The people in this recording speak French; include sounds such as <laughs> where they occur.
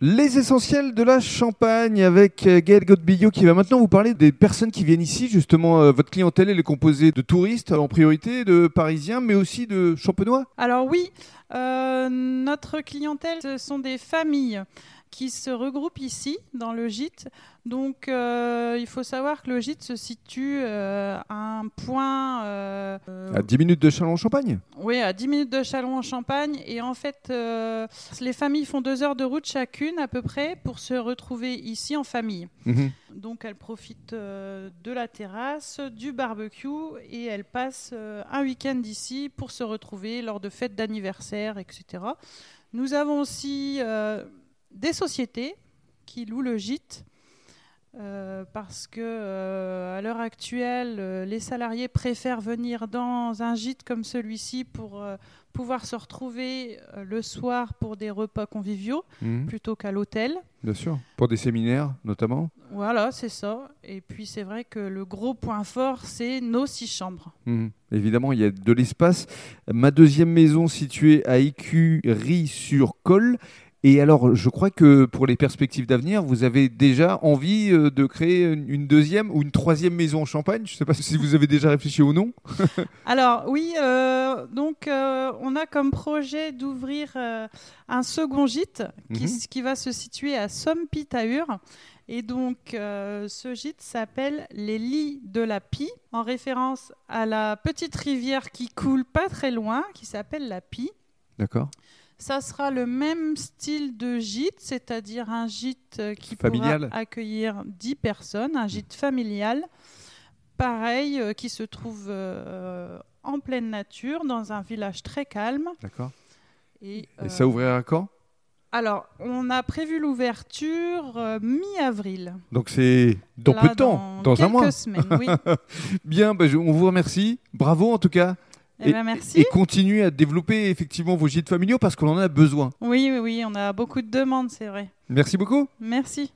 Les essentiels de la Champagne avec euh, Gaël Godbillot qui va maintenant vous parler des personnes qui viennent ici. Justement, euh, votre clientèle, elle est composée de touristes en priorité, de Parisiens, mais aussi de Champenois Alors oui, euh, notre clientèle, ce sont des familles qui se regroupent ici dans le gîte. Donc il faut savoir que le gîte se situe à point... euh, À 10 minutes de Châlons-en-Champagne Oui, à 10 minutes de Châlons-en-Champagne. Et en fait, euh, les familles font deux heures de route chacune à peu près pour se retrouver ici en famille. Mhm. Donc elles profitent euh, de la terrasse, du barbecue et elles passent un week-end ici pour se retrouver lors de fêtes d'anniversaire, etc. Nous avons aussi des sociétés qui louent le gîte. Euh, parce que euh, à l'heure actuelle, euh, les salariés préfèrent venir dans un gîte comme celui-ci pour pouvoir se retrouver le soir pour des repas conviviaux Mhm. plutôt qu'à l'hôtel. Bien sûr. Pour des séminaires notamment Voilà, c'est ça. Et puis c'est vrai que le gros point fort, c'est nos six chambres. Mhm. Évidemment, il y a de l'espace. Ma deuxième maison située à Écurie-sur-Colle. Et alors, je crois que pour les perspectives d'avenir, vous avez déjà envie euh, de créer une deuxième ou une troisième maison en Champagne? Je ne sais pas <laughs> si vous avez déjà réfléchi au nom. <laughs> Alors oui, euh, donc euh, on a comme projet d'ouvrir euh, un second gîte qui, Mhm. qui va se situer à Somme-Pitahure. Et donc ce gîte s'appelle les lits de la Pie, en référence à la petite rivière qui coule pas très loin, qui s'appelle la Pie. D'accord. Ça sera le même style de gîte, c'est-à-dire un gîte euh, qui Familial. pourra accueillir 10 personnes, un gîte familial, pareil, euh, qui se trouve euh, en pleine nature, dans un village très calme. D'accord. Et, Et ça ouvrira quand? Alors, on a prévu l'ouverture euh, mi-avril. Donc c'est dans Là, peu de temps, dans, un quelques mois. semaines, oui. <laughs> Bien, bah, je- on vous remercie. Bravo en tout cas. Eh ben, merci. Et continuez à développer effectivement vos gîtes familiaux parce qu'on en a besoin. Oui, oui, oui, on a beaucoup de demandes, c'est vrai. Merci beaucoup. Merci.